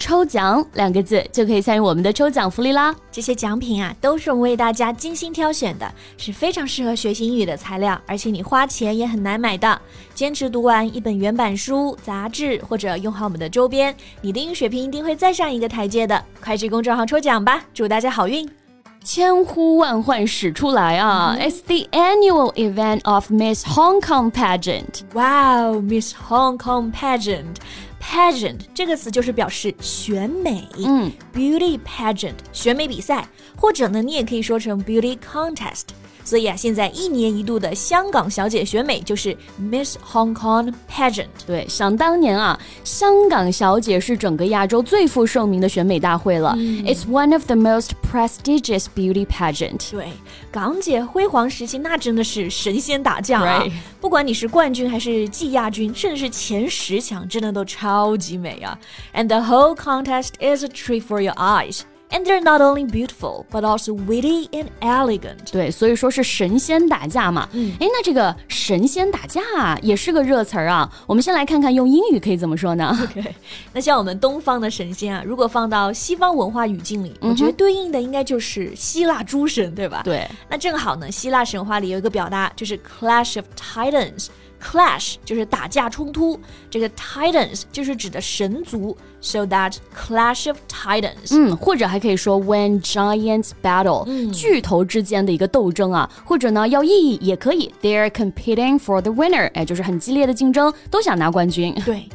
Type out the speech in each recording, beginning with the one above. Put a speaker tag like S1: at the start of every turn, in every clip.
S1: 抽奖”两个字就可以参与我们的抽奖福利啦。
S2: 这些奖品啊，都是我们为大家精心挑选的，是非常适合学习英语的材料，而且你花钱也很难买的。坚持读完一本原版书、杂志，或者用好我们的周边，你的英语水平一定会再上一个台阶的。快去公众号抽奖吧，祝大家好运！
S1: 千呼万唤始出来啊！It's the annual event of Miss Hong Kong pageant.
S2: Wow, Miss Hong Kong pageant. Pageant 这个词就是表示选美，
S1: 嗯
S2: ，beauty pageant 选美比赛，或者呢，你也可以说成 beauty contest。所以啊，现在一年一度的香港小姐选美就是 Miss Hong Kong Pageant。
S1: 对，想当年啊，香港小姐是整个亚洲最负盛名的选美大会了。It's one of the most prestigious beauty pageant。
S2: 对，港姐辉煌时期那真的是神仙打架啊不管你是冠军还是季亚军，甚至是前十强，真的都超级美啊！And the whole contest is a treat for your eyes. And they're not only beautiful, but also witty and elegant.
S1: 对，所以说是神仙打架嘛。嗯，哎，那这个神仙打架啊，也是个热词儿啊。我们先来看看用英语可以怎么说呢？OK，？
S2: 那像我们东方的神仙啊，如果放到西方文化语境里，我觉得对应的应该就是希腊诸神，对吧？
S1: 对，
S2: 那正好呢，希腊神话里有一个表达，就是 Clash of Titans。Clash 就是打架冲突，这个 Titans 就是指的神族，so that Clash of Titans。
S1: 嗯，或者还可以说 when giants battle，、巨头之间的一个斗争啊，或者呢要意义也可以，they're competing for the winner，哎，就是很激烈的竞争，都想拿冠军。
S2: 对，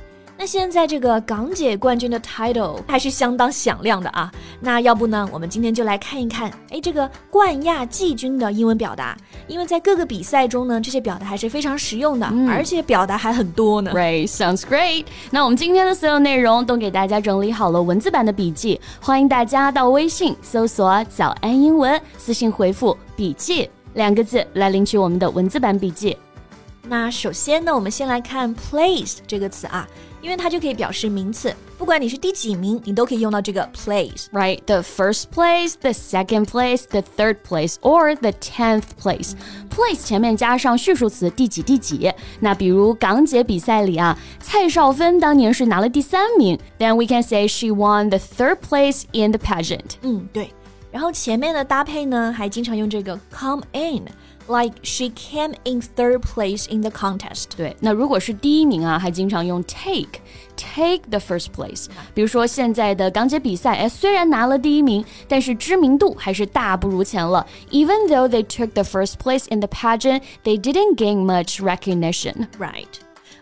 S2: 那现在这个港姐冠军的 title 还是相当响亮的啊。那要不呢，我们今天就来看一看，哎，这个冠亚季军的英文表达，因为在各个比赛中呢，这些表达还是非常实用的，而且表达还很多呢。
S1: Right, sounds great. 那我们今天的所有内容都给大家整理好了文字版的笔记，欢迎大家到微信搜索“早安英文”，私信回复“笔记”两个字来领取我们的文字版笔记。
S2: 那首先呢，我们先来看 place 这个词啊，因为它就可以表示名词，不管你是第几名，你都可以用到这个 place。
S1: Right, the first place, the second place, the third place, or the tenth place. Place 前面加上序数词第几第几。那比如港姐比赛里啊，蔡少芬当年是拿了第三名，then we can say she won the third place in the pageant.
S2: 嗯，对。然后前面的搭配呢，还经常用这个 come in，like she came in third place in the contest。
S1: 对，那如果是第一名啊，还经常用 take。Take the first place，比如说现在的港姐比赛，哎，虽然拿了第一名，但是知名度还是大不如前了。Even though they took the first place in the pageant, they didn't gain much recognition.
S2: Right.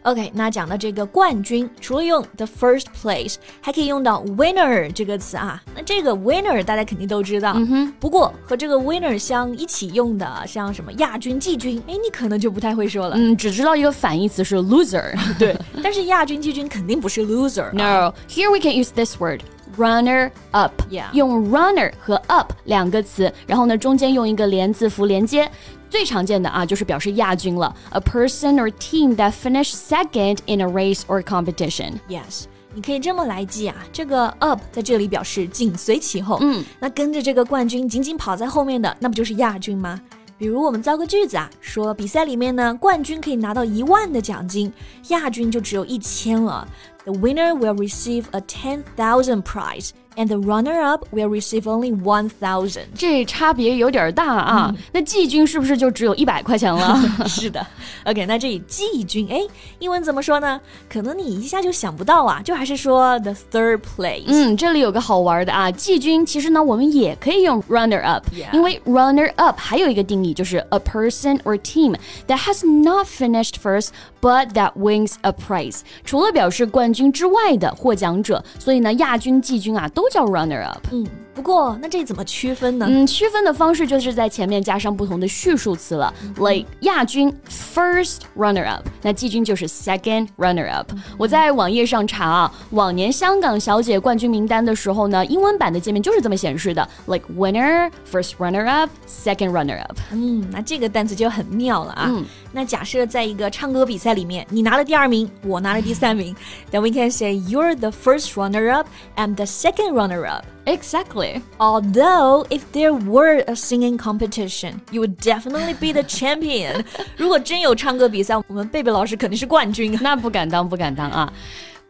S2: OK，那讲到这个冠军，除了用 the first place，还可以用到 winner 这个词啊。那这个 winner 大家肯定都知道，嗯哼。不过和这个 winner 相一起用的，像什么亚军、季军，哎，你可能就不太会说了。
S1: 嗯，只知道一个反义词是 loser。
S2: 对，但是亚军、季军肯定不是 loser 啊。
S1: No, here we can use this word. Runner up，、
S2: Yeah
S1: 用 runner 和 up 两个词，然后呢中间用一个连字符连接。最常见的啊，就是表示亚军了，a person or team that finished second in a race or competition。
S2: Yes，你可以这么来记啊，这个 up 在这里表示紧随其后，嗯，那跟着这个冠军紧紧跑在后面的，那不就是亚军吗？比如我们造个句子啊，说比赛里面呢，冠军可以拿到一万的奖金，亚军就只有一千了。The winner will receive a ten thousand prize, and the runner-up will receive only one thousand.
S1: 这差别有点大啊。那季军是不是就只有一百块钱了？
S2: 是的，OK，那这里季军，哎，英文怎么说呢？可能你一下就想不到啊，就还是说 the third place。
S1: 嗯，这里有个好玩的啊，季军其实呢，我们也可以用 runner up，、
S2: Yeah
S1: 因为 runner up 还有一个定义就是 a person or team that has not finished first but that wins a prize。除了表示冠军之外的获奖者，所以呢，亚军、季军啊都 叫 runner up。
S2: 嗯，不过，那这怎么区分呢？
S1: 嗯，区分的方式就是在前面加上不同的序数词了。Like 亚军 first runner up，那季军就是 second runner up。我在网页上查啊，往年香港小姐冠军名单的时候呢，英文版的界面就是这么显示的：like winner, first runner up, second runner up。
S2: 嗯，那这个单词就很妙了啊。嗯，那假设在一个唱歌比赛里面，你拿了第二名，我拿了第三名，then we can say you're the first runner up and the second runner up。
S1: Exactly.
S2: Although, if there were a singing competition, you would definitely be the champion. 如果真有唱歌比赛，我们贝贝老师肯定是冠军。
S1: 那不敢当，不敢当啊。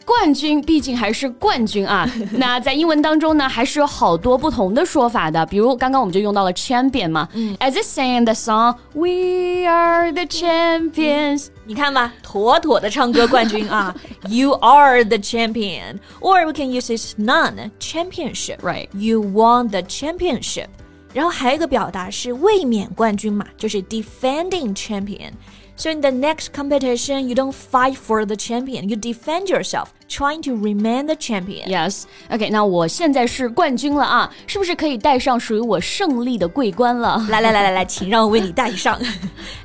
S1: 冠军毕竟还是冠军啊。那在英文当中呢，还是有好多不同的说法的。比如刚刚我们就用到了 champion 嘛。嗯，As it sang the song, "We are the champions."
S2: 你看吧，妥妥的唱歌冠军啊。You are the champion, or we can use this none championship.
S1: Right.
S2: You won the championship. 然后还有一个表达是卫冕冠军嘛，就是 defending champion。so in the next competition, you don't fight for the champion, you defend yourself, trying to remain the champion.
S1: Yes. OK，那我现在是冠军了啊，是不是可以戴上属于我胜利的桂冠了？
S2: 来来来来来，请让我为你戴上。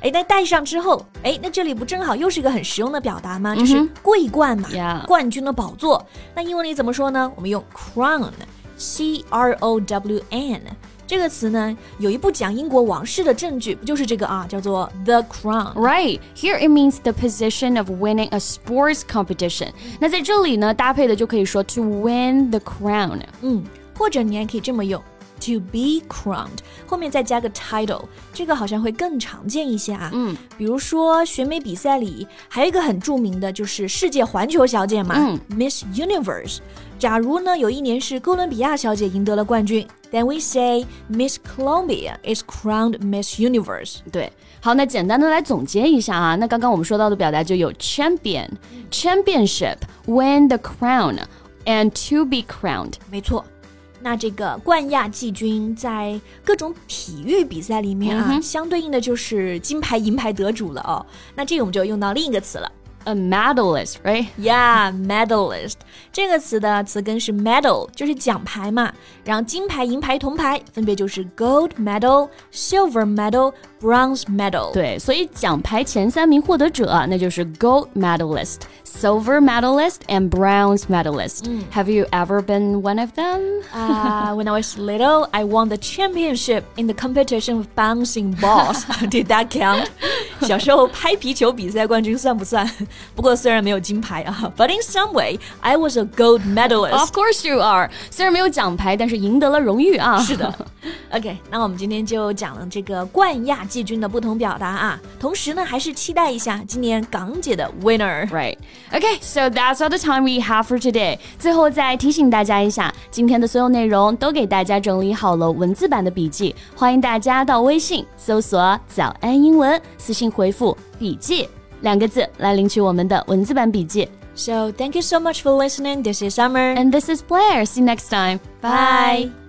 S2: 哎，那戴上之后，哎，那这里不正好又是一个很实用的表达吗？就是桂冠嘛，
S1: yeah.
S2: 冠军的宝座。那英文里怎么说呢？我们用 crown，C R O W N。 这个词呢，有一部讲英国王室的证据，不就是这个啊，叫做 The Crown。
S1: Right here it means the position of winning a sports competition。那在这里呢，搭配的就可以说 to win the crown。
S2: 嗯，或者你还可以这么用。To be crowned，后面再加个 title，这个好像会更常见一些啊。
S1: 嗯，
S2: 比如说选美比赛里，还有一个很著名的就是世界环球小姐嘛，嗯，Miss Universe。假如呢，有一年是哥伦比亚小姐赢得了冠军，then we say Miss Colombia is crowned Miss Universe。
S1: 对，好，那简单的来总结一下啊，那刚刚我们说到的表达就有 champion、championship、win the crown and to be crowned。
S2: 没错。那这个冠亚季军在各种体育比赛里面啊，相对应的就是金牌、银牌得主了哦。那这个我们就用到另一个词了。
S1: a medalist, right?
S2: Yeah, medalist 这个词的词根是 medal，就是奖牌嘛。然后金牌、银牌、铜牌分别就是 gold medal、silver medal、bronze medal。
S1: 对，所以奖牌前三名获得者那就是 gold medalist、silver medalist and bronze medalist. Have you ever been one of them?
S2: Uh, when I was little, I won the championship in the competition of bouncing balls. Did that count? 小时候拍皮球比赛冠军算不算？不过虽然没有金牌啊，But in some way I was a gold medalist.
S1: Of course you are. 虽然没有奖牌，但是赢得了荣誉啊。
S2: 是的。OK，那我们今天就讲了这个冠亚 季军的不同表达啊，同时呢，还是期待一下今年港姐的 winner。
S1: Right. Okay, so that's all the time we have for today. 最后再提醒大家一下，今天的所有内容都给大家整理好了文字版的笔记，欢迎大家到微信搜索“早安英文”，私信回复“笔记”。两个字来领取我们的文字版笔记。
S2: So thank you so much for listening. This is Summer.
S1: And this is Blair. See you next time.
S2: Bye.